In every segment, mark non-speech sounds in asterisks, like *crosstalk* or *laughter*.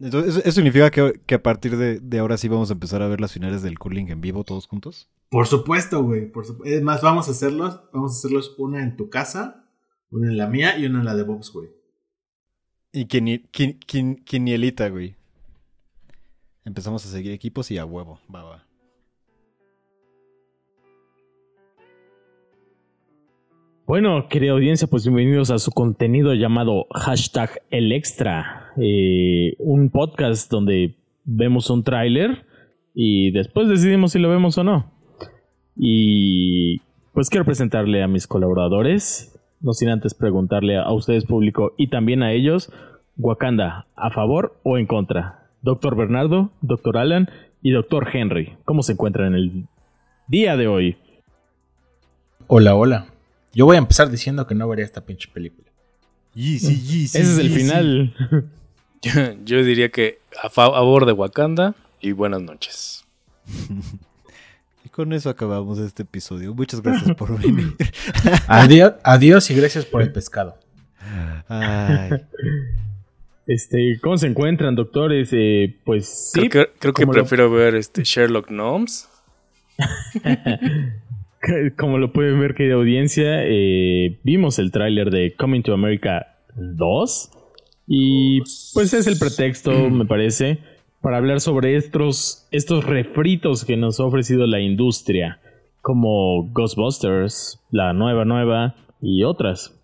Entonces, ¿eso, eso significa que, que a partir de, de ahora sí vamos a empezar a ver las finales del curling en vivo todos juntos? Por supuesto, güey. Por supu- es más, vamos a hacerlos. Vamos a hacerlos una en tu casa, una en la mía y una en la de Bob's, güey. Y quini- quin- quin- quinielita, güey. Empezamos a seguir equipos y a huevo. Va, va. Bueno, querida audiencia, pues bienvenidos a su contenido llamado hashtag el extra. Eh, un podcast donde vemos un tráiler y después decidimos si lo vemos o no. Y pues quiero presentarle a mis colaboradores, no sin antes preguntarle a ustedes público y también a ellos, Wakanda, ¿a favor o en contra? Doctor Bernardo, Doctor Alan y Doctor Henry, ¿cómo se encuentran en el día de hoy? Hola, hola. Yo voy a empezar diciendo que no vería esta pinche película. Ese es el final. *laughs* Yo, *laughs* yo diría que a fa- favor de Wakanda y buenas noches. *laughs* Y con eso acabamos este episodio. Muchas gracias por venir. *laughs* Adiós, adiós y gracias por el pescado. Ay, Este, ¿cómo se encuentran, doctores? Eh, pues sí, creo que, creo que lo- prefiero ver este Sherlock Gnomes. como lo pueden ver, querida audiencia, eh, vimos el tráiler de Coming to America 2 y pues es el pretexto, *clears throat* me parece, para hablar sobre estos, estos refritos que nos ha ofrecido la industria, como Ghostbusters, la nueva nueva y otras.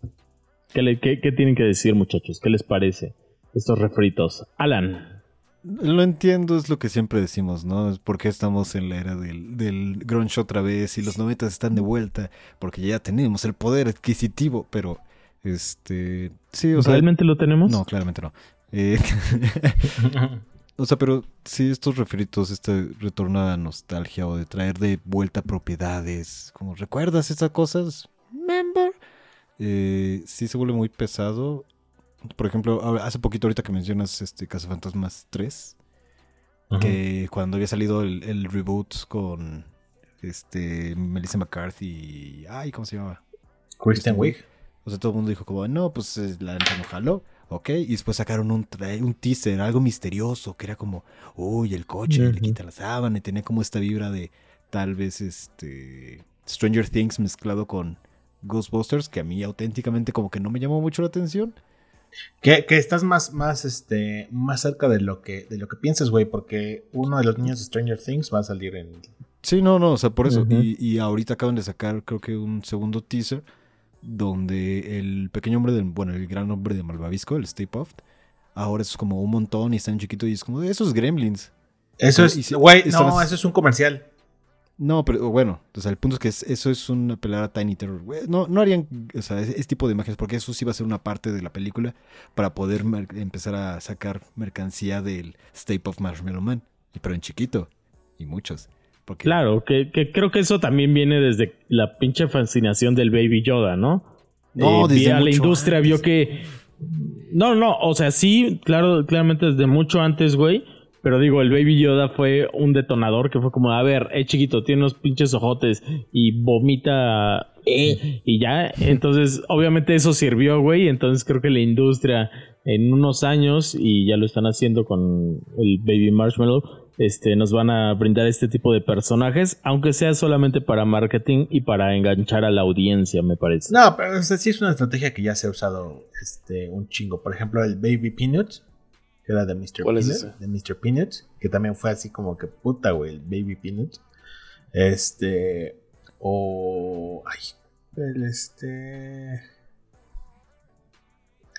¿Qué, le- qué- qué tienen que decir, muchachos? ¿Qué les parece estos refritos? Alan. lo entiendo, es lo que siempre decimos, ¿no? Es porque estamos en la era del, del grunge otra vez y los noventas están de vuelta, porque ya tenemos el poder adquisitivo, pero este, sí, o sea, ¿Realmente lo tenemos? no, claramente no. Eh, *laughs* o sea, pero sí, estos refritos, este retorno a la nostalgia o de traer de vuelta propiedades, como recuerdas estas cosas, remember, Eh, sí se vuelve muy pesado. Por ejemplo, hace poquito ahorita que mencionas este Cazafantasmas 3, que cuando había salido el, el reboot con este Melissa McCarthy y ay, ¿cómo se llamaba? Kristen Wiig. O sea, todo el mundo dijo como, no, pues eh, la neta no jaló, ok. Y después sacaron un, un teaser, algo misterioso, que era como, uy, el coche, le quita la sábana, y tenía como esta vibra de tal vez este Stranger Things mezclado con Ghostbusters, que a mí auténticamente como que no me llamó mucho la atención. Que, que estás más, más, este, más cerca de lo que, de lo que piensas, güey, porque uno de los niños de Stranger Things va a salir en. Sí, no, no, o sea, por eso. Y, y ahorita acaban de sacar, creo que un segundo teaser, donde el pequeño hombre, del, bueno, el gran hombre de Malvavisco, el Stay Puft, ahora es como un montón y está en chiquito y es como, esos gremlins. Eso Y es, güey, no, eso es un comercial. No, pero bueno, o sea, el punto es que es- eso es una pelada Tiny Terror. No, no harían, o sea, ese, ese tipo de imágenes, porque eso sí va a ser una parte de la película para poder empezar a sacar mercancía del Stay Puft Marshmallow Man, pero en chiquito, y muchos. Porque, Claro, que, que creo que eso también viene desde la pinche fascinación del Baby Yoda, ¿no? No, Eh, desde a la mucho industria antes. vio que... No, no, o sea, sí, claro, claramente desde mucho antes, güey. Pero digo, el Baby Yoda fue un detonador que fue como, a ver, eh, chiquito, tiene unos pinches ojotes y vomita eh, y ya. Entonces, obviamente eso sirvió, güey. Entonces creo que la industria en unos años, y ya lo están haciendo con el Baby Marshmallow, este, nos van a brindar este tipo de personajes, aunque sea solamente para marketing y para enganchar a la audiencia, me parece. No, pero o sea, sí es una estrategia que ya se ha usado este, un chingo. Por ejemplo, el Baby Peanut, que era de Mr. ¿Cuál es Peanut, ese? de Mr. Peanut, que también fue así como que puta, güey, el Baby Peanut. Este. O. Ay. El este.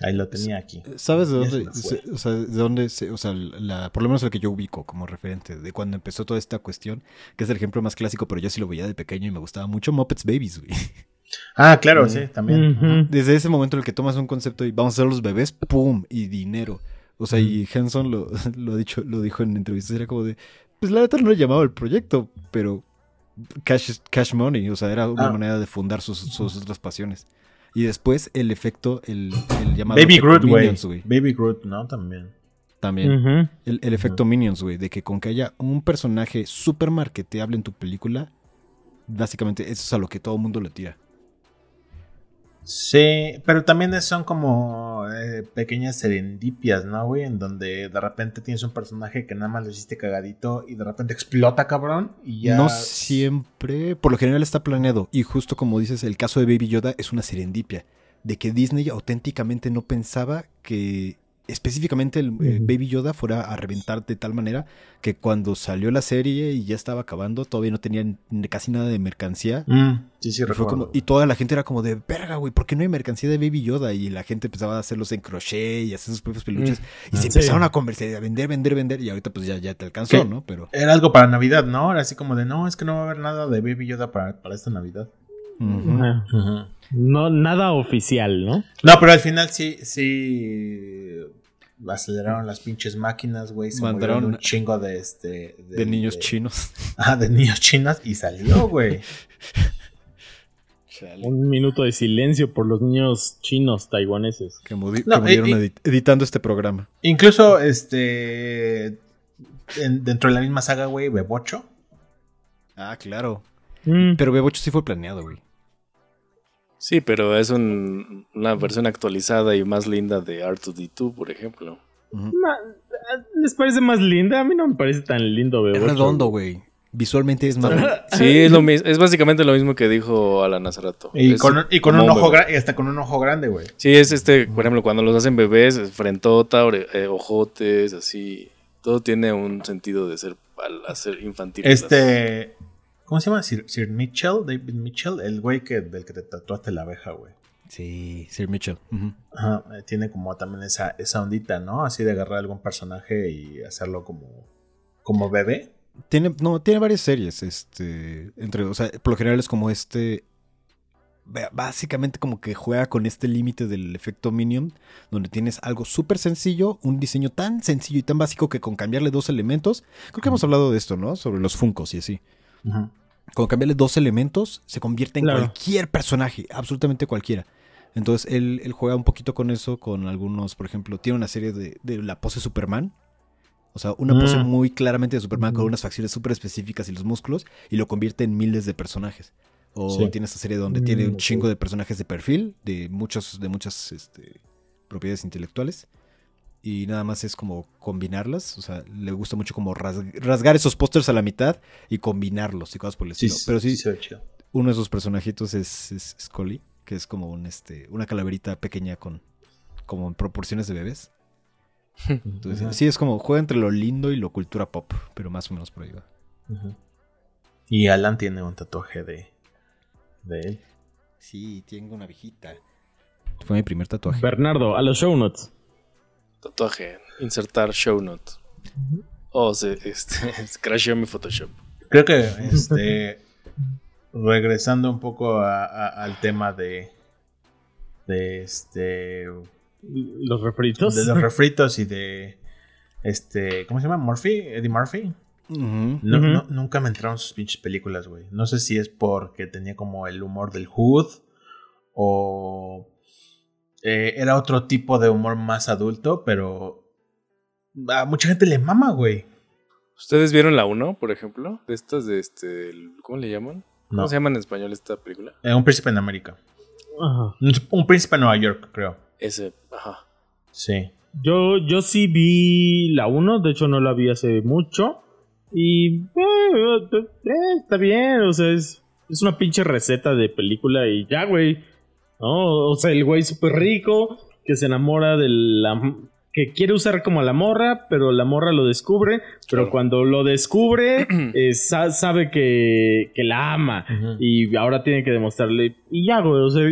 Ahí lo tenía aquí. ¿Sabes de dónde, se- o sea, de dónde, se- o sea, la, por lo menos el que yo ubico como referente de cuando empezó toda esta cuestión, que es el ejemplo más clásico, pero yo sí lo veía de pequeño y me gustaba mucho, Muppets Babies, güey. Ah, claro, Mm. sí, también. Desde ese momento en el que tomas un concepto y vamos a ser los bebés, ¡pum! y dinero. O sea, y Henson lo, *laughs* lo, ha dicho, lo dijo en entrevistas, era como de, pues la neta no le llamaba el proyecto, pero cash, cash money, o sea, era una Ah. manera de fundar sus, sus otras pasiones. Y después el efecto, el, el llamado Baby efecto Groot, güey. Minions, güey. Baby Groot, ¿no? También. También. El, el efecto Minions, güey, de que con que haya un personaje súper marketeable en tu película, básicamente eso es a lo que todo el mundo le tira. Sí, pero también son como eh, pequeñas serendipias, ¿no, güey? En donde de repente tienes un personaje que nada más lo hiciste cagadito y de repente explota, cabrón, y ya... No siempre, por lo general está planeado. Y justo como dices, el caso de Baby Yoda es una serendipia. De que Disney auténticamente no pensaba que específicamente el eh, Baby Yoda fuera a reventar de tal manera que cuando salió la serie y ya estaba acabando, todavía no tenían casi nada de mercancía. Mm, sí, sí, y, fue como- y toda la gente era como de, verga, güey, ¿por qué no hay mercancía de Baby Yoda? Y la gente empezaba a hacerlos en crochet y hacer sus propios peluches. y se Sí. empezaron a conversar, a vender, vender, vender. Y ahorita pues ya, ya te alcanzó, ¿Qué? ¿no? Pero... Era algo para Navidad, ¿no? Era así como de, no, es que no va a haber nada de Baby Yoda para, para esta Navidad. No, nada oficial, ¿no? No, pero al final sí, sí aceleraron las pinches máquinas, güey. Se Mandaron- un chingo de este. De niños de- chinos. *laughs* Ah, de niños chinos y salió, güey. Un minuto de silencio por los niños chinos taiwaneses. Que, No, que murieron edit- editando este programa. Incluso, este. en- dentro de la misma saga, güey, Bebocho. Ah, claro. Mm, Pero Bebocho sí fue planeado, güey. Sí, pero es un- una versión actualizada y más linda de R2D2, por ejemplo. ¿Les parece más linda? A mí no me parece tan lindo, Es bebé. redondo, güey. Visualmente es más... Sí, es, lo mis- es básicamente lo mismo que dijo Alan hace rato. Y Es con, y con como un ojo grande, hasta con un ojo grande, güey. Sí, es este, por ejemplo, cuando los hacen bebés, es frentota, eh, ojotes, así. Todo tiene un sentido de ser al hacer infantil. Este. ¿Cómo se llama? Sir, Sir Mitchell, David Mitchell, el güey que, del que te tatuaste la abeja, güey. Sí, Sir Mitchell. Ajá, eh, tiene como también esa, esa ondita, ¿no? Así de agarrar algún personaje y hacerlo como, como bebé. Tiene, no, tiene varias series, este, entre, o sea, por lo general es como este, básicamente como que juega con este límite del efecto Minion, donde tienes algo súper sencillo, un diseño tan sencillo y tan básico que con cambiarle dos elementos, creo que hemos hablado de esto, ¿no? Sobre los Funcos y así. Ujú. Con cambiarle dos elementos se convierte en Claro. cualquier personaje, absolutamente cualquiera. Entonces él, él juega un poquito con eso, con algunos, por ejemplo, tiene una serie de, de la pose Superman. O sea, una pose Mm. muy claramente de Superman con unas facciones súper específicas y los músculos y lo convierte en miles de personajes. O Sí. tiene esta serie donde tiene Mm, un chingo de personajes de perfil, de muchos, de muchas este, propiedades intelectuales. Y nada más es como combinarlas. O sea, le gusta mucho como ras- rasgar esos pósters a la mitad y combinarlos y cosas por el Sí, estilo. Pero sí, ve chido. uno de esos personajitos es, es Scully, que es como un este una calaverita pequeña con como en proporciones de bebés. *laughs* Entonces, Ajá. sí es como juega entre lo lindo y lo cultura pop, pero más o menos por ahí va. Y Alan tiene un tatuaje de, de él. Sí, tengo una viejita. Fue mi primer tatuaje. Bernardo, a los show notes. Tatuaje, insertar show note. Oh, se, este, *laughs* crasheó mi Photoshop. Creo que este regresando un poco a- a- al tema de de este Los refritos. de los refritos y de este ¿cómo se llama? Murphy, Eddie Murphy. No- no- nunca me entraron sus pinches películas, güey. No sé si es porque tenía como el humor del Hood o eh, era otro tipo de humor más adulto, pero a mucha gente le mama, güey. ¿Ustedes vieron la 1, por ejemplo? De estas de este. ¿Cómo le llaman? ¿Cómo No. se llama en español esta película? Eh, un príncipe en América. Ajá. Un, un príncipe en Nueva York, creo. Ese, ajá. Sí. Yo, yo sí vi la 1, de hecho no la vi hace mucho. Y eh, eh, está bien, o sea, es, es una pinche receta de película y ya, güey. ¿No? O sea, el güey súper rico que se enamora de la... que quiere usar como a la morra, pero la morra lo descubre, pero Claro. cuando lo descubre, *clears throat* eh, sa- sabe que, que la ama. Y ahora tiene que demostrarle. Y ya, güey, o sea,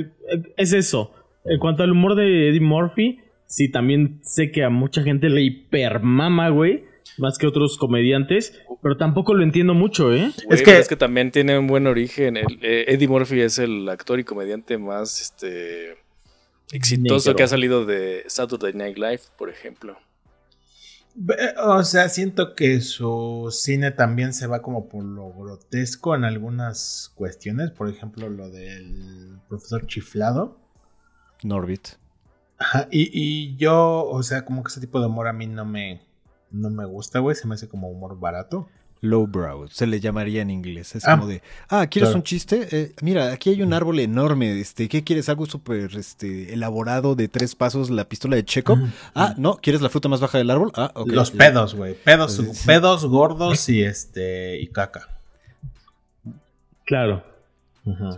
es eso. En cuanto al humor de Eddie Murphy, sí, también sé que a mucha gente le hipermama, güey. Más que otros comediantes. Pero tampoco lo entiendo mucho, ¿eh? Güey, Es que- es que también tiene un buen origen. El- eh, Eddie Murphy es el actor y comediante más este, exitoso Negro. que ha salido de Saturday Night Live, por ejemplo. O sea, siento que su cine también se va como por lo grotesco en algunas cuestiones. Por ejemplo, lo del profesor chiflado. Norbit. Ajá, y, y yo, o sea, como que ese tipo de humor a mí no me, no me gusta, güey. Se me hace como humor barato. lowbrow, se le llamaría en inglés. Es Ah, como de, ah, ¿quieres claro. un chiste? Eh, mira, aquí hay un árbol enorme. Este, ¿Qué quieres? ¿Algo súper este, elaborado de tres pasos, la pistola de Chekhov? Ah, no, ¿quieres la fruta más baja del árbol? Ah, ok. Los Ya. pedos, güey. Pedos, Sí, sí. pedos gordos y este y caca. Claro.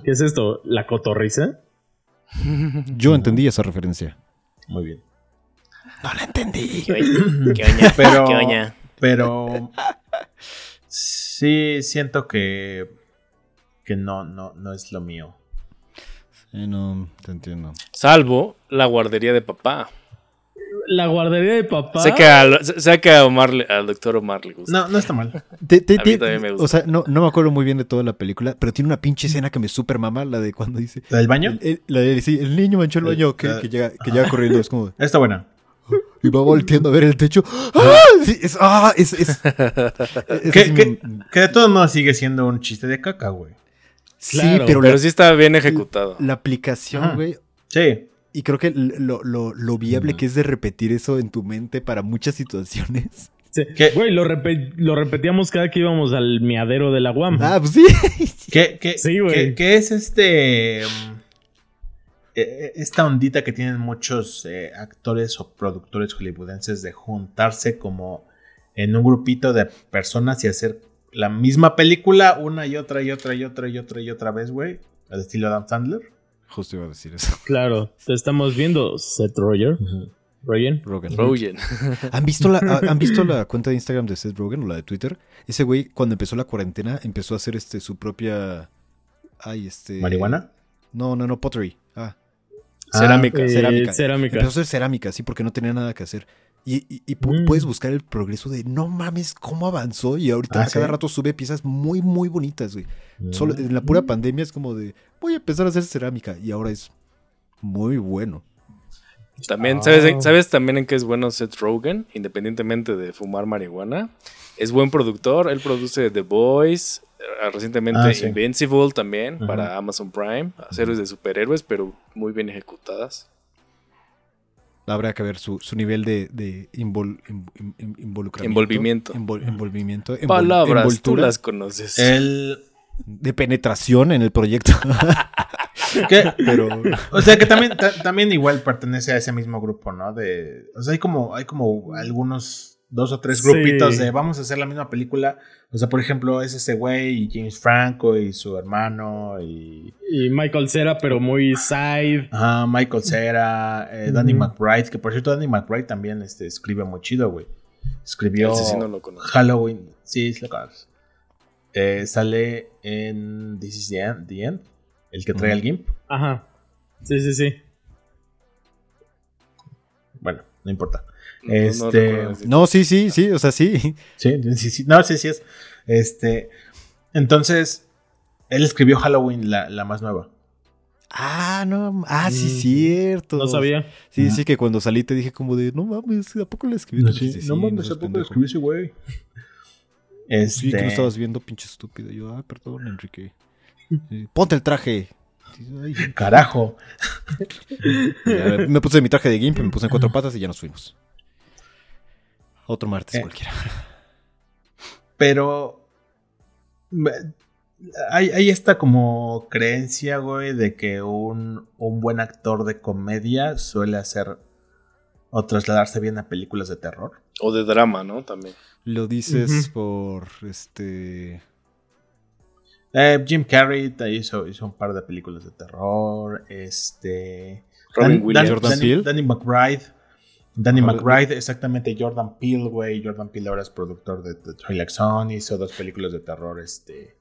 ¿Qué es esto? ¿La cotorriza? Yo entendí esa referencia. Muy bien. No la entendí. *laughs* ¿Qué oña? ¿Qué oña? *laughs* Pero- ¿Qué oña? Pero *laughs* sí siento que que no no no es lo mío. Sí, no, te entiendo. Salvo la guardería de papá. La guardería de papá. Sé que, al, sé que a Omar le- al doctor Omar le gusta. No, no está mal. Te- te- A mí te- también me gusta. O sea, no, no me acuerdo muy bien de toda la película, pero tiene una pinche escena que me super mama, la de cuando dice... ¿La del baño? El, el- la de, sí, el niño manchó el baño que, que llega, que llega corriendo, es como... Está buena. *laughs* Y va volteando a ver el techo. ¡Ah! Sí, es, ah, es, es, *laughs* es Que, así, que- que de todos modos sigue siendo un chiste de caca, güey. sí, Claro, pero, Pero la, sí está bien ejecutado. la aplicación, Ajá. güey. Sí. Y creo que lo, lo, lo viable que es de repetir eso en tu mente para muchas situaciones. Sí. Güey, lo, repe- lo repetíamos cada que íbamos al miadero de la UAM. Ah, pues sí. ¿Qué, qué, Sí, güey. qué- qué es este. mm, esta ondita que tienen muchos eh, actores o productores hollywoodenses de juntarse como en un grupito de personas y hacer la misma película una y otra y otra y otra y otra y otra vez, güey? Al estilo Adam Sandler. Justo iba a decir eso. *laughs* Claro, te estamos viendo, Seth Roger. Rogen. Rogan. Rogen. *laughs* ¿Han visto, la, ¿Han visto la cuenta de Instagram de Seth Rogen o la de Twitter? Ese güey, cuando empezó la cuarentena, empezó a hacer este su propia. Ay, este. ¿Marihuana? No, no, no, pottery. Ah, Cerámica. Eh, cerámica. cerámica. Empezó a hacer cerámica, sí, porque no tenía nada que hacer. Y, y- y pu- Mm. puedes buscar el progreso de no mames, cómo avanzó. Y ahorita Ah, a cada ¿sí? rato sube piezas muy, muy bonitas, güey. Mm. Solo en la pura pandemia es como de voy a empezar a hacer cerámica. Y ahora es muy bueno. También, Ah. ¿sabes, ¿sabes también en qué es bueno Seth Rogen? Independientemente de fumar marihuana. Es buen productor. Él produce The Boys. Eh, Recientemente Ah, sí. Invincible también para Amazon Prime. Series de superhéroes, pero muy bien ejecutadas. Habrá que ver su, su nivel de, de invol- in- in- in- involucramiento. Envolvimiento. Envol- envolvimiento. envol- Palabras, tú las conoces. El. De penetración en el proyecto. *laughs* ¿qué? *laughs* Pero. O sea que también, ta- también igual pertenece a ese mismo grupo, ¿no? De, o sea, hay como, hay como algunos dos o tres Sí. grupitos de vamos a hacer la misma película. O sea, por ejemplo, es ese güey y James Franco y su hermano y Y Michael Cera, pero muy side. ajá, Michael Cera, eh, Danny. McBride, que por cierto Danny McBride también este, escribe muy chido, güey. Escribió Ese sí no lo conozco. Halloween, sí, sí lo conoces. Eh, sale en This is the End, the End, el que trae al GIMP. Ajá. Sí, sí, sí. Bueno, no importa. No, no este- No, sí, sí, sí. O sea, *laughs* sí. Sí, sí, sí. No, sí, sí es. Este. Entonces, él escribió Halloween, la, la más nueva. Ah, no. Ah, sí, Mm. cierto. No sabía. Sí, sí, que cuando salí te dije como de, no mames, ¿a poco la escribí? No, dijiste, no "Sí, mames, ¿a poco pendejo". escribió ese güey? Este. *laughs* Sí, que lo estabas viendo, pinche estúpido. Yo, ah, perdón, Enrique. Sí, Ponte el traje. Sí, ay, Carajo. *laughs* ya, me puse mi traje de Gimp, me puse en cuatro patas y ya nos fuimos. Otro martes Eh. cualquiera. Pero. Hay, hay esta como creencia, güey, de que un, un buen actor de comedia suele hacer o trasladarse bien a películas de terror. O de drama, ¿no? También. Lo dices por este. Eh, Jim Carrey hizo, hizo un par de películas de terror. Este. Robin Dan- Williams. Dan- Jordan Danny, Peele. Danny McBride. Danny. McBride, exactamente. Jordan Peele, güey. Jordan Peele ahora es productor de, de Twilight Zone. Hizo dos películas de terror. Este.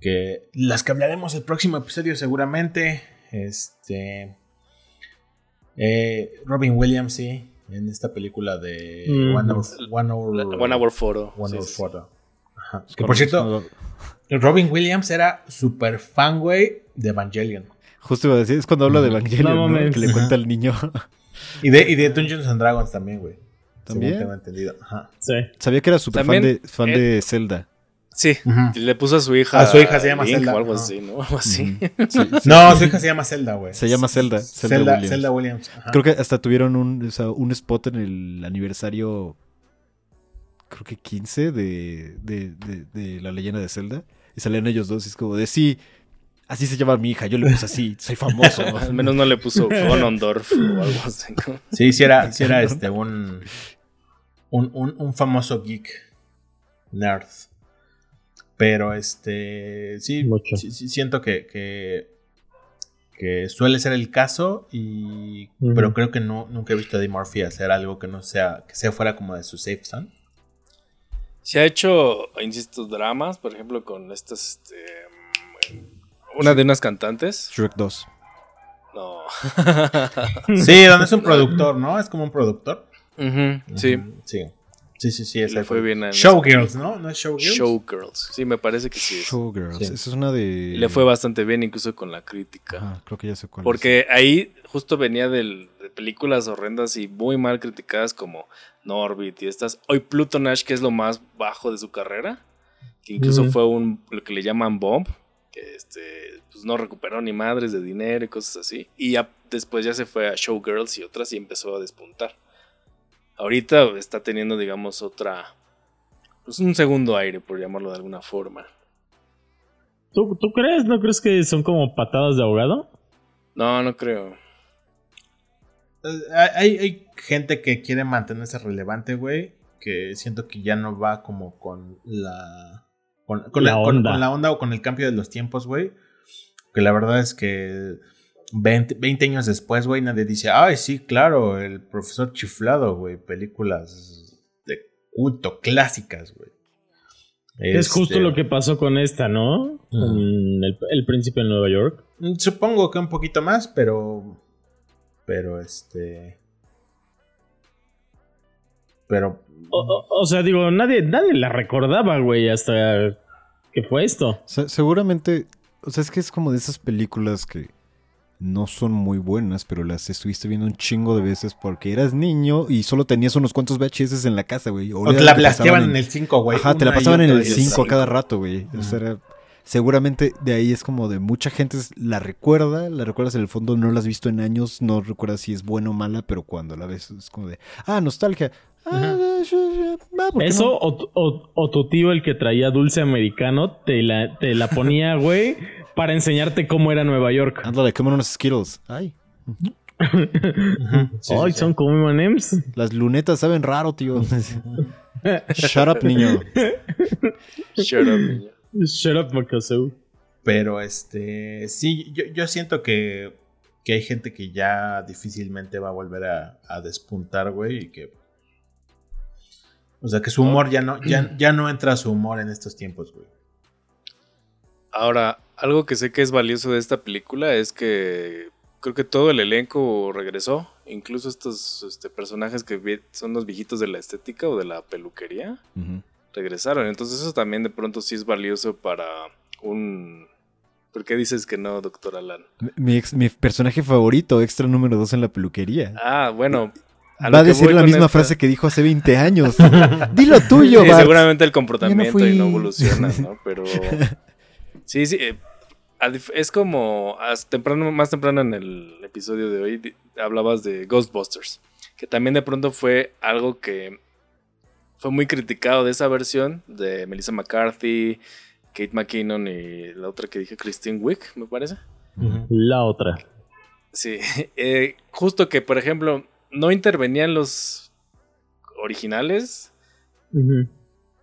Que. Las que hablaremos el próximo episodio, seguramente. Este. eh, Robin Williams, sí. En esta película de Mm. One Hour, One Hour, One Hour Photo. One Sí, Hour sí, sí. Photo. Ajá. Que por cierto, Robin Williams era súper fan, güey, de Evangelion. Justo iba a decir, es cuando habla de Evangelion, No ¿no? mames. Que le cuenta al niño. *laughs* Y de, y de Dungeons and Dragons también, güey. ¿También? Según tengo entendido. Ajá. Sí. Sabía que era súper fan, de, fan de Zelda. Sí. Le puso a su hija. A su hija se llama Link Zelda, O algo ajá. así, ¿no? *laughs* Algo así. Ujú. *laughs* Sí, sí. No, su hija se llama Zelda, güey. Se llama Zelda, Zelda Zelda, Williams. Zelda Williams. ajá. Creo que hasta tuvieron un, o sea, un spot en el aniversario creo que 15 de, de, de, de la leyenda de Zelda. Y salían ellos dos y es como de sí, así se llama mi hija, yo le puse así, soy famoso. *laughs* Al menos no le puso Conondorf o algo así. ¿no? Sí, sí era, sí era este, un, un, un, un famoso geek nerd. Pero este, sí, sí, sí siento que, que, que suele ser el caso, y, pero creo que no, nunca he visto a Eddie Murphy hacer algo que no sea, que sea fuera como de su safe zone. Se ha hecho, insisto, dramas, por ejemplo, con estas. Este, una de unas cantantes. Shrek 2. No. *laughs* Sí, donde es un productor, ¿no? Es como un productor. Sí. Sí. Sí, sí, sí. Le ese fue bien en Showgirls, ¿no? ¿No es Showgirls? Showgirls. Sí, me parece que sí. es. Showgirls. Sí. Esa es una de. Le fue bastante bien, incluso con la crítica. Ajá, creo que ya sé cuál es. Porque ahí justo venía del- de películas horrendas y muy mal criticadas como Norbit y estas. Hoy Pluto Nash, que es lo más bajo de su carrera, que incluso Ujú. fue un lo que le llaman bomb, que este, pues no recuperó ni madres de dinero y cosas así. Y ya después ya se fue a Showgirls y otras y empezó a despuntar. Ahorita está teniendo, digamos, otra. Pues un segundo aire, por llamarlo de alguna forma. ¿Tú, ¿Tú crees? ¿No crees que son como patadas de ahogado? No, no creo. Eh, Hay, hay gente que quiere mantenerse relevante, güey. Que siento que ya no va como con la. Con, con La onda. con la onda o con el cambio de los tiempos, güey. Que la verdad es que 20, 20 años después, güey, nadie dice, ay, sí, claro, el profesor chiflado, güey. Películas de culto, clásicas, güey. Es justo Este, lo que pasó con esta, ¿no? El, el príncipe en Nueva York. mm, Supongo que un poquito más, pero. Pero este. Pero. O, o- o sea, digo, nadie, nadie la recordaba, güey, hasta que fue esto. Se- seguramente. O sea, es que es como de esas películas que no son muy buenas, pero las estuviste viendo un chingo de veces porque eras niño y solo tenías unos cuantos VHS en la casa, güey. O te la blasteaban en el 5, güey. Ajá, te la pasaban en el y otra. 5 a cada rato, güey. O sea, era- seguramente de ahí es como de mucha gente la recuerda, la recuerdas en el fondo, no la has visto en años, no recuerdas si es buena o mala, pero cuando la ves es como de, ah, nostalgia. Ah, eh, sí, sí, ah, ¿por qué Eso no? o, tu- o- o tu tío, el que traía dulce americano, te la, te la ponía, *laughs* güey, para enseñarte cómo era Nueva York. Ándale, comen unos Skittles. Ay, *laughs* sí, Ay, sí, son como M&M's. las lunetas saben raro, tío. *laughs* Shut up, niño. Shut up, niño. Shut up, Makasu. Pero este. Sí, yo, yo siento que, que hay gente que ya difícilmente va a volver a, a despuntar, güey. Y que. O sea, que su humor ya no, ya, ya no entra su humor en estos tiempos, güey. Ahora, algo que sé que es valioso de esta película es que creo que todo el elenco regresó. Incluso estos este, personajes que son los viejitos de la estética o de la peluquería. Regresaron. Entonces eso también de pronto sí es valioso para un... ¿Por qué dices que no, doctor Alan? Mi, ex- mi personaje favorito, extra número 2 en la peluquería. Ah, bueno. Va a decir la misma esta- frase que dijo hace 20 años. *laughs* Dilo tuyo, Sí, Bart. seguramente el comportamiento fui. y no evoluciona, ¿no? Pero *laughs* sí, sí, eh, es como temprano, más temprano en el episodio de hoy hablabas de Ghostbusters, que también de pronto fue algo que fue muy criticado de esa versión de Melissa McCarthy, Kate McKinnon y la otra que dije Christine Wick, me parece. La otra. Sí, *laughs* eh, justo que por ejemplo no intervenían los originales.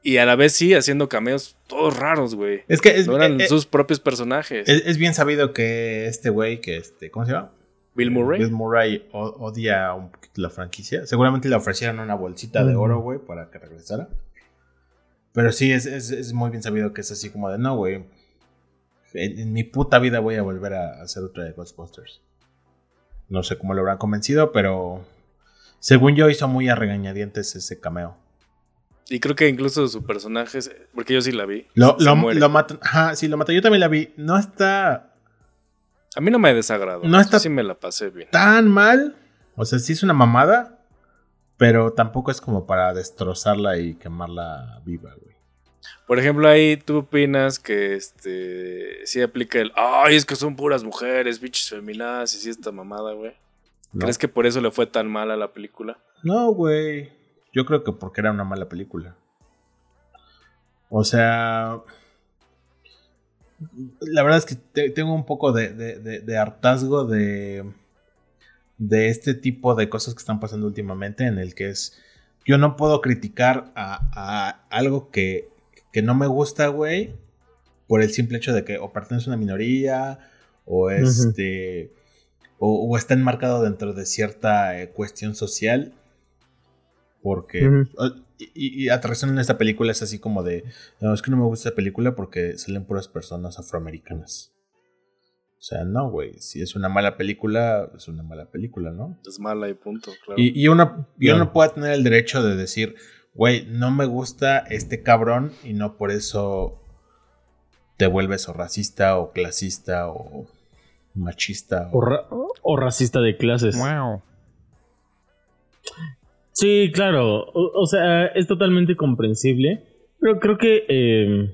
Y a la vez sí, haciendo cameos todos raros, güey. Es que es, No eran eh, eh, sus propios personajes. es- es bien sabido que este güey, que este. ¿Cómo se llama? Bill Murray. Bill Murray odia un poquito la franquicia. Seguramente le ofrecieron una bolsita de oro, güey, para que regresara. Pero sí, es, es- es muy bien sabido que es así como de, no, güey. En, en mi puta vida voy a volver a hacer otra de Ghostbusters. No sé cómo lo habrán convencido, pero según yo hizo muy a regañadientes ese cameo. Y creo que incluso su personaje, es- porque yo sí la vi. Lo, lo, lo matan. Ajá, sí, lo matan. Yo también la vi. No está A mí no me desagrado. No está- Sí me la pasé bien. tan mal. O sea, sí es una mamada. Pero tampoco es como para destrozarla y quemarla viva, güey. Por ejemplo, ahí tú opinas que este sí aplica el ay, es que son puras mujeres, bichos feminadas y sí esta mamada, güey. No. ¿Crees que por eso le fue tan mal a la película? No, güey. Yo creo que porque era una mala película. O sea, la verdad es que tengo un poco de, hartazgo de, de este tipo de cosas que están pasando últimamente en el que es, yo no puedo criticar a, algo que, que no me gusta, güey, por el simple hecho de que o pertenece a una minoría o este o, está enmarcado dentro de cierta eh, cuestión social porque y, y atracción en esta película es así como de no es que no me gusta esta película porque salen puras personas afroamericanas o sea, no, güey. Si es una mala película, es una mala película, ¿no? Es mala y punto, claro. Y, y uno, no puede tener el derecho de decir, güey, no me gusta este cabrón y no por eso te vuelves o racista o clasista o machista. O, racista de clases. Wow. Sí, claro. O, sea, es totalmente comprensible. Pero creo que. Eh,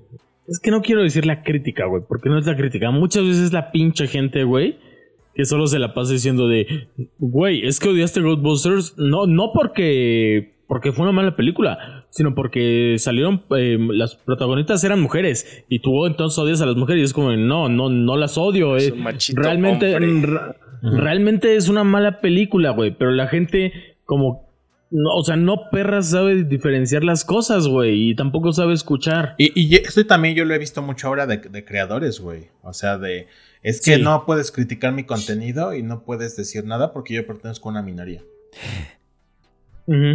es que no quiero decir la crítica, güey. Porque no es la crítica. Muchas veces la pinche gente, güey. Que solo se la pasa diciendo de. Güey, es que odiaste Ghostbusters. No, no porque porque fue una mala película, sino porque salieron, eh, las protagonistas eran mujeres y tú entonces odias a las mujeres y es como, no, no, no las odio. Es eh. realmente, realmente es una mala película, güey, pero la gente como... o sea, no perra sabe diferenciar las cosas, güey, y tampoco sabe escuchar. Y, y esto también yo lo he visto mucho ahora de, creadores, güey. O sea, de... Es que no puedes criticar mi contenido y no puedes decir nada porque yo pertenezco a una minoría.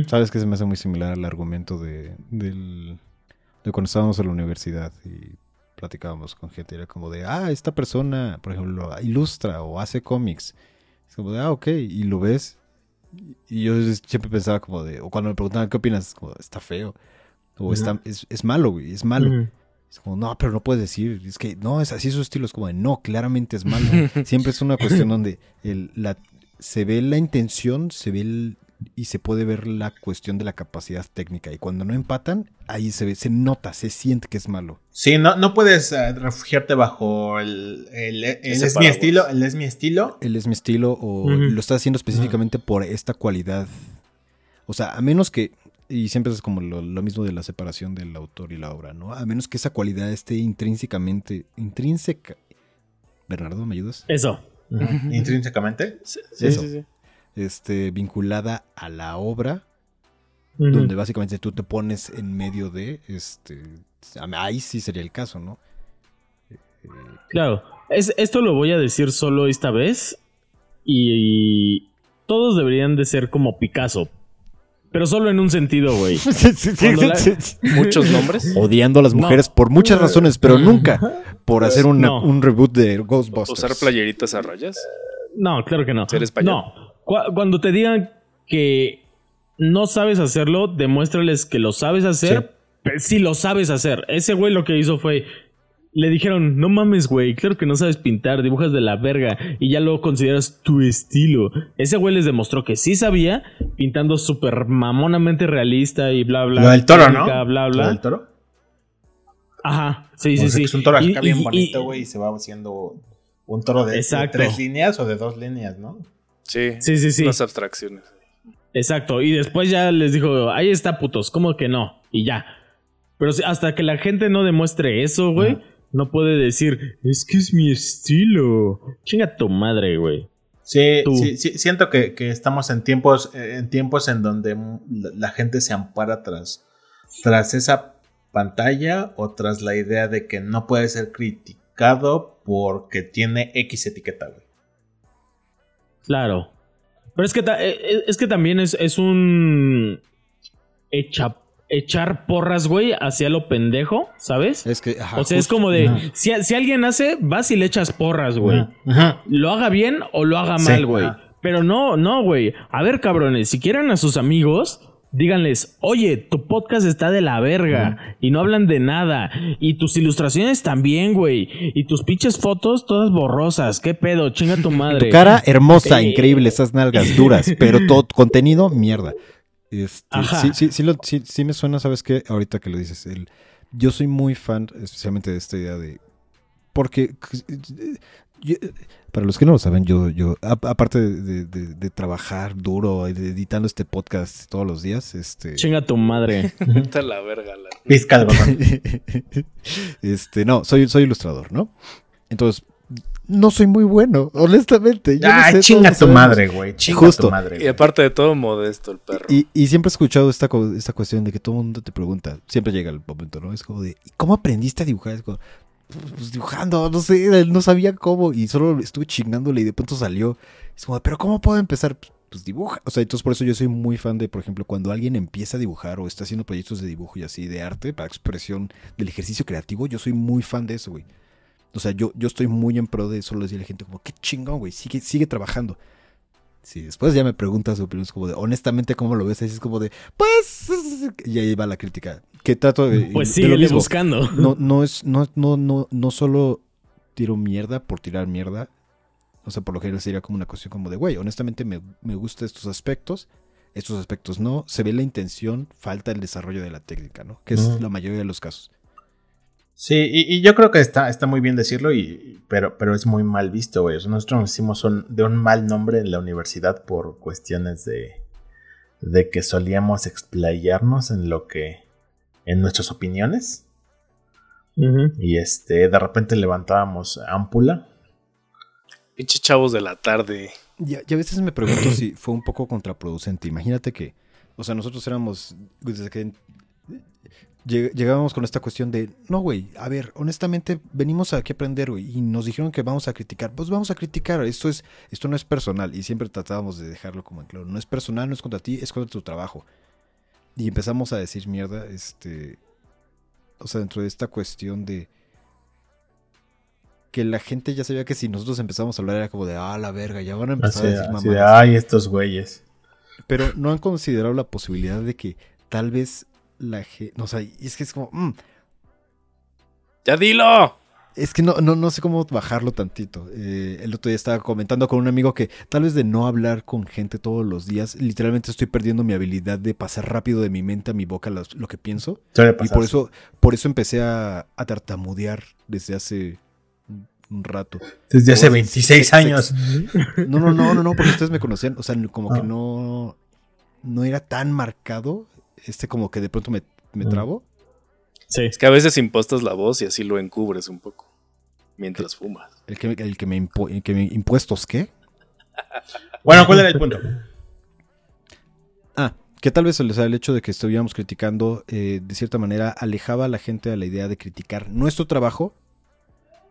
Sabes que se me hace muy similar al argumento de, del, de cuando estábamos en la universidad y platicábamos con gente. Era como de, ah, esta persona, por ejemplo, ilustra o hace cómics. Es como de, ah, ok, y lo ves. Y yo siempre pensaba como de, o cuando me preguntaban, ¿qué opinas? Como, está feo. O está, es, es, malo, güey, es malo. Es como, no, pero no puedes decir, es que no, es así su estilo, es como de, no, claramente es malo. *laughs* Siempre es una cuestión donde el, la, se ve la intención, se ve el, y se puede ver la cuestión de la capacidad técnica. Y cuando no empatan, ahí se ve, se nota, se siente que es malo. Sí, no, no puedes eh, refugiarte bajo el, el, es mi estilo, el es mi estilo. El es mi estilo, o lo está haciendo específicamente por esta cualidad. O sea, a menos que, y siempre es como lo, mismo de la separación del autor y la obra, ¿no? A menos que esa cualidad esté intrínsecamente, intrínseca. Bernardo, ¿me ayudas? Eso. ¿Intrínsecamente? sí, sí, sí este, vinculada a la obra, donde básicamente tú te pones en medio de, este, ahí sí sería el caso, ¿no? Claro, es, esto lo voy a decir solo esta vez y, todos deberían de ser como Picasso, pero solo en un sentido, güey. *laughs* Muchos nombres. Odiando a las mujeres por muchas razones, pero nunca por hacer un reboot de Ghostbusters. ¿Usar playeritas a rayas? No, claro que no. ¿Ser español? No cuando te digan que no sabes hacerlo, demuéstrales que lo sabes hacer. Sí. lo sabes hacer. Ese güey lo que hizo fue. Le dijeron, no mames, güey, claro que no sabes pintar, dibujas de la verga y ya lo consideras tu estilo. Ese güey les demostró que sí sabía, pintando súper mamonamente realista y bla, bla. Lo del toro, ¿no? Bla, bla. ¿Lo del toro? Ajá, sí, sí, sí. Es un toro acá bien bonito, güey, y se va haciendo un toro de, de, tres líneas o de dos líneas, ¿no? Sí, sí, sí, sí. Las abstracciones. Exacto. Y después ya les dijo, ahí está, putos, ¿cómo que no? Y ya. Pero hasta que la gente no demuestre eso, güey, no puede decir, es que es mi estilo. Chinga tu madre, güey. Sí, sí, siento que, estamos en tiempos, en tiempos en donde la gente se ampara tras, tras esa pantalla o tras la idea de que no puede ser criticado porque tiene X etiqueta, güey. Claro. Pero es que, eh, eh, es que también es, es un echar porras, güey, hacia lo pendejo, ¿sabes? Es que, o sea, es como de, si, alguien hace, vas y le echas porras, güey. Lo haga bien o lo haga mal, güey. Pero no, no, güey. A ver, cabrones, si quieren a sus amigos, díganles, oye, tu podcast está de la verga y no hablan de nada. Y tus ilustraciones también, güey. Y tus pinches fotos todas borrosas. ¿Qué pedo? Chinga tu *laughs* madre. Tu cara hermosa, increíble, esas nalgas duras, *laughs* pero todo contenido, mierda. Este, sí, sí, sí, sí, me suena, ¿sabes qué? Ahorita que lo dices, el, yo soy muy fan, especialmente de esta idea de... Porque para los que no lo saben, yo, yo aparte de, trabajar duro, editando este podcast todos los días, este... Chinga tu madre. *laughs* Está la verga. La... *laughs* este, no, soy, soy ilustrador, ¿no? Entonces, no soy muy bueno, honestamente. Yo ah, chinga tu madre, güey. Chinga tu madre. Y aparte de todo, modesto el perro. Y, y, siempre he escuchado esta, esta cuestión de que todo el mundo te pregunta, siempre llega el momento, ¿no? Es como de, ¿cómo aprendiste a dibujar? Es como, pues, dibujando, no sé, no sabía cómo. Y solo estuve chingándole y de pronto salió. Es como, ¿pero cómo puedo empezar? Pues, pues dibuja. O sea, entonces por eso yo soy muy fan de, por ejemplo, cuando alguien empieza a dibujar o está haciendo proyectos de dibujo y así, de arte, para expresión del ejercicio creativo, yo soy muy fan de eso, güey. O sea, yo, yo estoy muy en pro de solo decirle a la gente como, qué chingón, güey, sigue, sigue trabajando. Si después ya me preguntas opinión, es como de, honestamente, ¿cómo lo ves? Ahí es como de, pues, y ahí va la crítica. Que trato de... Pues sigue buscando. No, no es, no, no, no, no solo tiro mierda por tirar mierda. O sea, por lo general sería como una cuestión como de, güey, honestamente me, me gustan estos aspectos, estos aspectos no, se ve la intención, falta el desarrollo de la técnica, ¿no? Que es la mayoría de los casos. Sí, y, yo creo que está, está muy bien decirlo, y, pero, pero es muy mal visto, güey. nosotros nos hicimos de un mal nombre en la universidad por cuestiones de, de que solíamos explayarnos en lo que. en nuestras opiniones. Y este, de repente levantábamos ámpula. Pinche chavos de la tarde. Y a, veces me pregunto *clears throat* si fue un poco contraproducente. Imagínate que, o sea, nosotros éramos, desde que llegábamos con esta cuestión de, no, güey, a ver, honestamente venimos aquí a aprender, güey, y nos dijeron que vamos a criticar, pues vamos a criticar, esto, es, esto no es personal, y siempre tratábamos de dejarlo como en claro, no es personal, no es contra ti, es contra tu trabajo. Y empezamos a decir mierda, este, o sea, dentro de esta cuestión de que la gente ya sabía que si nosotros empezamos a hablar era como de, ah, la verga, ya van a empezar a decir mamadas. ay, estos güeyes. Pero no han considerado la posibilidad de que tal vez la gente. No, o sea, es que es como. Mm. ¡Ya dilo! Es que no, no, no sé cómo bajarlo tantito. Eh, el otro día estaba comentando con un amigo que tal vez de no hablar con gente todos los días, literalmente estoy perdiendo mi habilidad de pasar rápido de mi mente a mi boca lo, que pienso. Y por eso, por eso empecé a, tartamudear desde hace un rato. Desde hace 26 años. No, no, no, no, no, porque ustedes me conocían. O sea, como que ah. no, no era tan marcado este como que de pronto me, me trabo. Sí. Es que a veces impostas la voz y así lo encubres un poco. Mientras fumas. ¿El que, el que, me, impuestos qué? bueno, ¿cuál era el punto? Ah, que tal vez el hecho de que estuviéramos criticando, eh, de cierta manera, alejaba a la gente a la idea de criticar nuestro trabajo.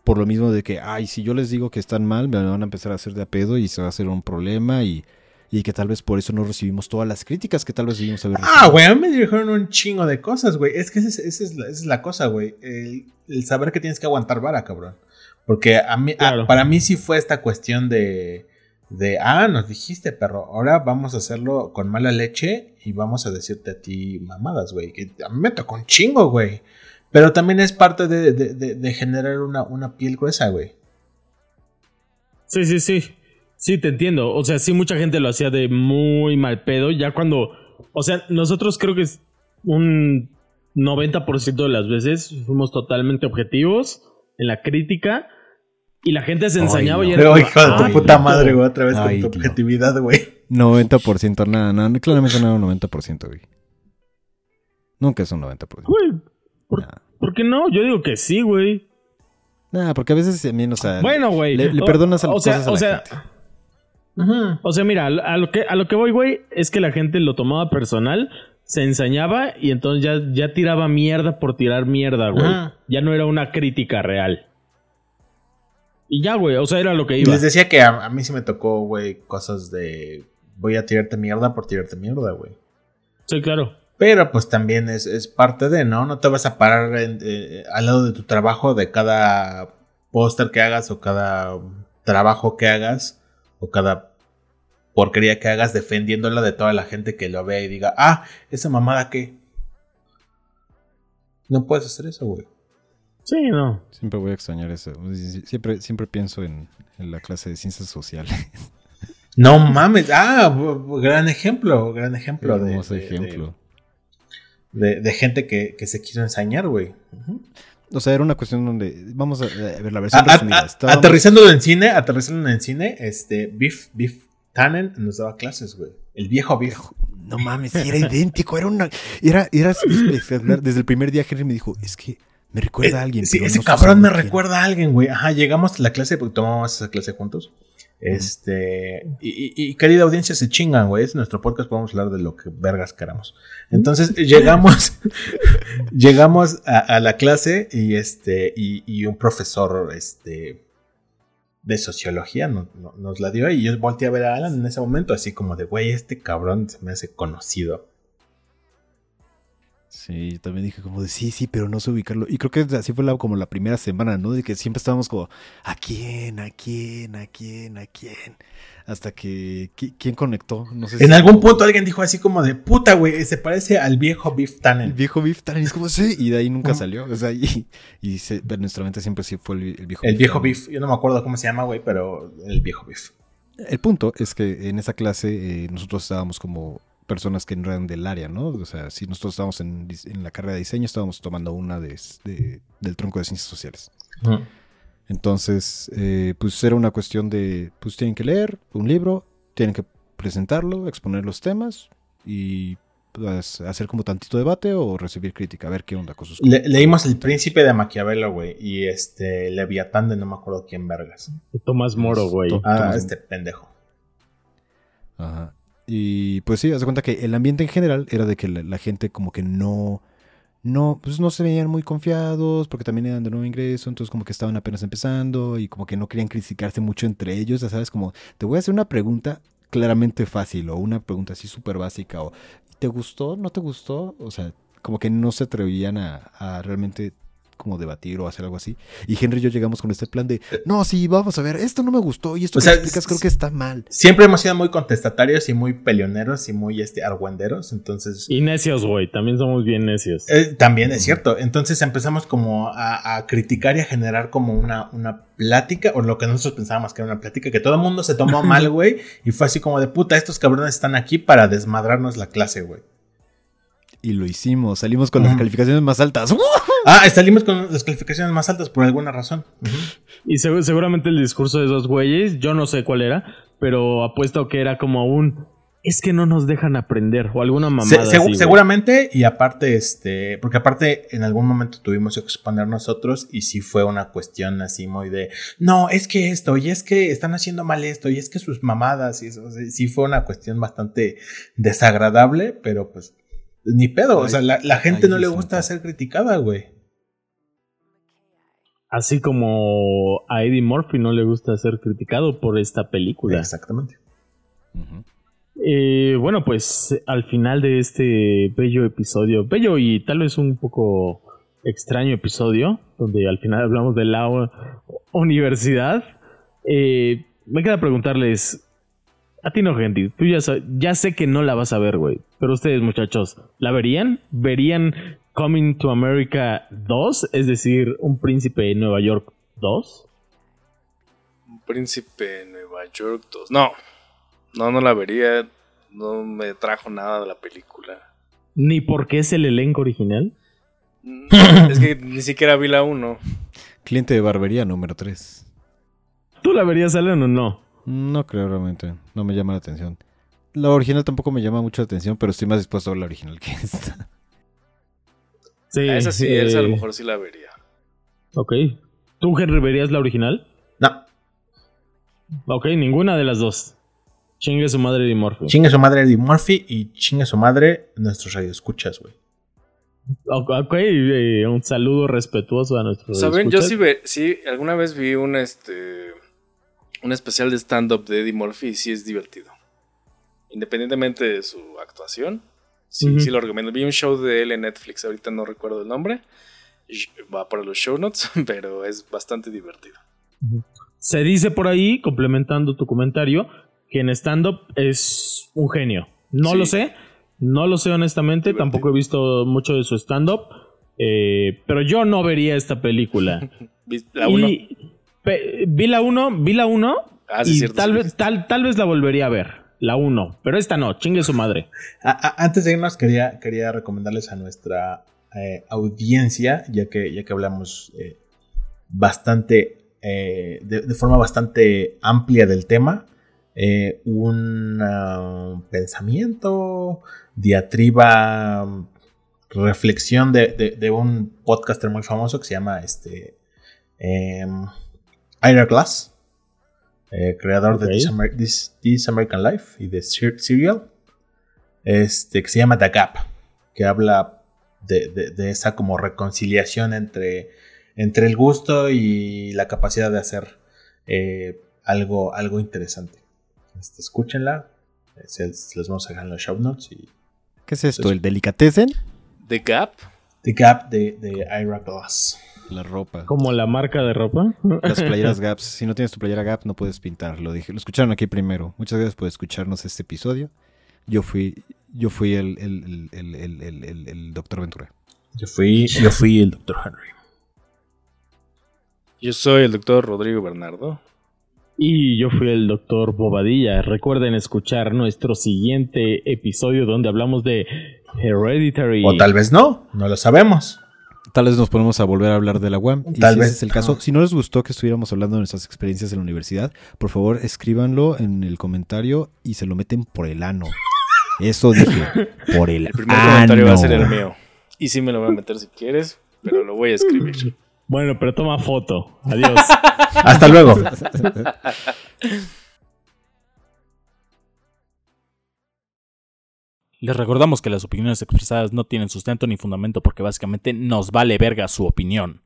Por lo mismo de que, ay, si yo les digo que están mal, me van a empezar a hacer de a pedo y se va a hacer un problema y y que tal vez por eso no recibimos todas las críticas que tal vez debimos haber recibido. Ah, güey, a mí me dijeron un chingo de cosas, güey. Es que esa es, la, cosa, güey. El, saber que tienes que aguantar vara, cabrón. Porque a mí, para mí sí fue esta cuestión de, de, ah, nos dijiste, perro, ahora vamos a hacerlo con mala leche y vamos a decirte a ti mamadas, güey. Que a mí me tocó un chingo, güey. Pero también es parte de, de, de generar una, una piel gruesa, güey. Sí, sí, sí. Sí, te entiendo. O sea, sí, mucha gente lo hacía de muy mal pedo. Ya cuando. O sea, nosotros creo que es un 90% de las veces fuimos totalmente objetivos en la crítica. Y la gente se ensañaba y era. Pero, hijo de tu puta madre, güey, otra vez con tu objetividad, güey. 90%, nada, nada. Claramente no era un 90%, güey. Nunca es un 90%. Güey, ¿por, qué no? Yo digo que sí, güey. Nah, porque a veces también, o sea. Bueno, güey. Le, perdonas a, o sea, o sea, o sea, mira, a lo que, a lo que voy, güey, es que la gente lo tomaba personal, se ensañaba y entonces ya, ya tiraba mierda por tirar mierda, güey. Ya no era una crítica real. Y ya, güey, o sea, era lo que iba. Les decía que a, mí sí me tocó, güey, cosas de voy a tirarte mierda por tirarte mierda, güey. Sí, claro. Pero pues también es, parte de, ¿no? No te vas a parar eh, al lado de tu trabajo de cada póster que hagas o cada trabajo que hagas o cada porquería que hagas defendiéndola de toda la gente que lo vea y diga, ah, esa mamada que... No puedes hacer eso, güey. Sí, no. Siempre voy a extrañar eso. Siempre, siempre pienso en, la clase de ciencias sociales. *laughs* No mames. Ah, gran ejemplo, gran ejemplo. de, ejemplo. De, gente que, se quiso ensañar, güey. O sea, era una cuestión donde. Vamos a, ver la versión Aterrizándolo en cine, aterrizándolo en cine, este, Biff, Biff Tannen nos daba clases, güey. El viejo Biff. No mames, era idéntico. Era una. Era, era. Desde el primer día, Henry me dijo: Es que me recuerda a alguien. Sí, ese cabrón me recuerda a alguien, güey. Ajá, llegamos a la clase porque tomamos esa clase juntos. Este, y, querida audiencia, se chingan, güey. Es nuestro podcast, podemos hablar de lo que vergas queramos. Entonces, *laughs* llegamos, *laughs* llegamos a, la clase y este, y, un profesor, este, de sociología nos la dio y yo volteé a ver a Alan en ese momento, así como de, güey, este cabrón se me hace conocido. Sí, también dije como de sí, sí, pero no sé ubicarlo. Y creo que así fue la, como la primera semana, ¿no? De que siempre estábamos como, ¿a quién? ¿A quién? ¿A quién? ¿A quién? Hasta que, ¿quién conectó? No sé. En algún punto alguien dijo así como de, puta, güey, se parece al viejo Biff Tannen. El viejo Biff Tannen, es como, sí, y de ahí nunca salió. O sea, *laughs* y, y se, nuestra mente siempre sí fue el, viejo El viejo Biff, yo no me acuerdo cómo se llama, güey, pero el viejo Biff. El punto es que en esa clase eh, nosotros estábamos como personas que no eran del área, ¿no? O sea, si nosotros estábamos en, la carrera de diseño, estábamos tomando una de, del tronco de ciencias sociales. Entonces, eh, pues era una cuestión de, pues tienen que leer un libro, tienen que presentarlo, exponer los temas y pues, hacer como tantito debate o recibir crítica, a ver qué onda con sus Leímos El Príncipe de Maquiavelo, güey, y este Leviatán de no me acuerdo quién vergas. Tomás Moro, güey. Ah, este pendejo. Ajá. Y pues sí, hace cuenta que el ambiente en general era de que la, gente como que no, no, pues no se veían muy confiados porque también eran de nuevo ingreso, entonces como que estaban apenas empezando y como que no querían criticarse mucho entre ellos, ya sabes, como te voy a hacer una pregunta claramente fácil o una pregunta así súper básica o ¿te gustó? ¿No te gustó? O sea, como que no se atrevían a, a realmente como debatir o hacer algo así. Y Henry y yo llegamos con este plan de, no, sí, vamos a ver, esto no me gustó y esto que explicas creo que está mal. Siempre hemos sido muy contestatarios y muy peleoneros y muy este, argüenderos, entonces... Y necios, güey, también somos bien necios. Eh, también es cierto, entonces empezamos como a, criticar y a generar como una, una plática, o lo que nosotros pensábamos que era una plática, que todo el mundo se tomó *laughs* mal, güey, y fue así como de puta, estos cabrones están aquí para desmadrarnos la clase, güey. Y lo hicimos, salimos con las calificaciones más altas. *laughs* Ah, salimos con las calificaciones más altas por alguna razón. Y seguramente el discurso de esos güeyes, yo no sé cuál era, pero apuesto que era como un es que no nos dejan aprender o alguna mamada. seguramente, y aparte, este, porque aparte en algún momento tuvimos que exponer nosotros y sí fue una cuestión así muy de, no, es que esto, y es que están haciendo mal esto, y es que sus mamadas, y eso, sí fue una cuestión bastante desagradable, pero pues ni pedo, o sea, la, gente no le gusta ser criticada, güey. Así como a Eddie Murphy no le gusta ser criticado por esta película. Exactamente. Eh, bueno, pues al final de este bello episodio, bello y tal vez un poco extraño episodio, donde al final hablamos de la universidad, eh, me queda preguntarles, a ti no, gente. Tú ya, ya sé que no la vas a ver, güey. Pero ustedes, muchachos, ¿la verían? ¿Verían Coming to America 2? Es decir, Un Príncipe de Nueva York 2. Un Príncipe de Nueva York 2. No. No, no la vería. No me trajo nada de la película. ¿Ni porque es el elenco original? Mm, es que ni siquiera vi la 1. Cliente de barbería número 3. ¿Tú la verías, Alan, o no? No creo realmente, no me llama la atención. La original tampoco me llama mucho la atención, pero estoy más dispuesto a ver la original que esta. Sí, esa sí, esa a lo mejor sí la vería. Ok. ¿Tú, Henry, verías la original? No. Ok, ninguna de las dos. Chingue su madre Eddie Murphy. Chingue su madre Eddie Murphy y chingue su madre nuestros radioescuchas, güey. Ok, eh, un saludo respetuoso a nuestros Saben, yo sí, sí, alguna vez vi un este un especial de stand-up de Eddie Murphy sí es divertido. Independientemente de su actuación, sí, sí lo recomiendo. Vi un show de él en Netflix, ahorita no recuerdo el nombre. Va para los show notes, *laughs* pero es bastante divertido. Se dice por ahí, complementando tu comentario, que en stand-up es un genio. No lo sé, no lo sé honestamente, tampoco he visto mucho de su stand-up, eh, pero yo no vería esta película. *laughs* La uno vi la 1, vi la 1 ah, y tal, vez, tal, tal vez la volvería a ver. La 1, pero esta no, chingue su madre. antes de irnos, quería, quería recomendarles a nuestra eh, audiencia, ya que, ya que hablamos eh, bastante, de, de, forma bastante amplia del tema, un uh, pensamiento, diatriba, reflexión de, de, un podcaster muy famoso que se llama este, Ira Glass, creador de This, American Life y de Serial, este, que se llama The Gap, que habla de, esa como reconciliación entre, entre el gusto y la capacidad de hacer eh, algo, algo interesante. Este, escúchenla, se, les vamos a dejar en los show notes. Y, ¿Qué es esto? ¿El Delicatessen? ¿The Gap? The Gap de, de Ira Glass. La ropa. ¿Como la marca de ropa? Las playeras *laughs* Gaps. Si no tienes tu playera Gap, no puedes pintar. Lo dije. Lo escucharon aquí primero. Muchas gracias por escucharnos este episodio. Yo fui, yo fui el, el, el, el doctor Ventura. Yo fui, yo fui el doctor Henry. Yo soy el doctor Rodrigo Bernardo. Y yo fui el doctor Bobadilla. Recuerden escuchar nuestro siguiente episodio donde hablamos de Hereditary. O tal vez no, no lo sabemos. Tal vez nos ponemos a volver a hablar de la UAM. Tal si vez ese es el caso. Si no les gustó que estuviéramos hablando de nuestras experiencias en la universidad, por favor escríbanlo en el comentario y se lo meten por el ano. Eso dije, *laughs* por el, el primer comentario va a ser el mío. Y sí me lo voy a meter si quieres, pero lo voy a escribir. Bueno, pero toma foto. Adiós. *laughs* Hasta luego. *laughs* Les recordamos que las opiniones expresadas no tienen sustento ni fundamento porque básicamente nos vale verga su opinión.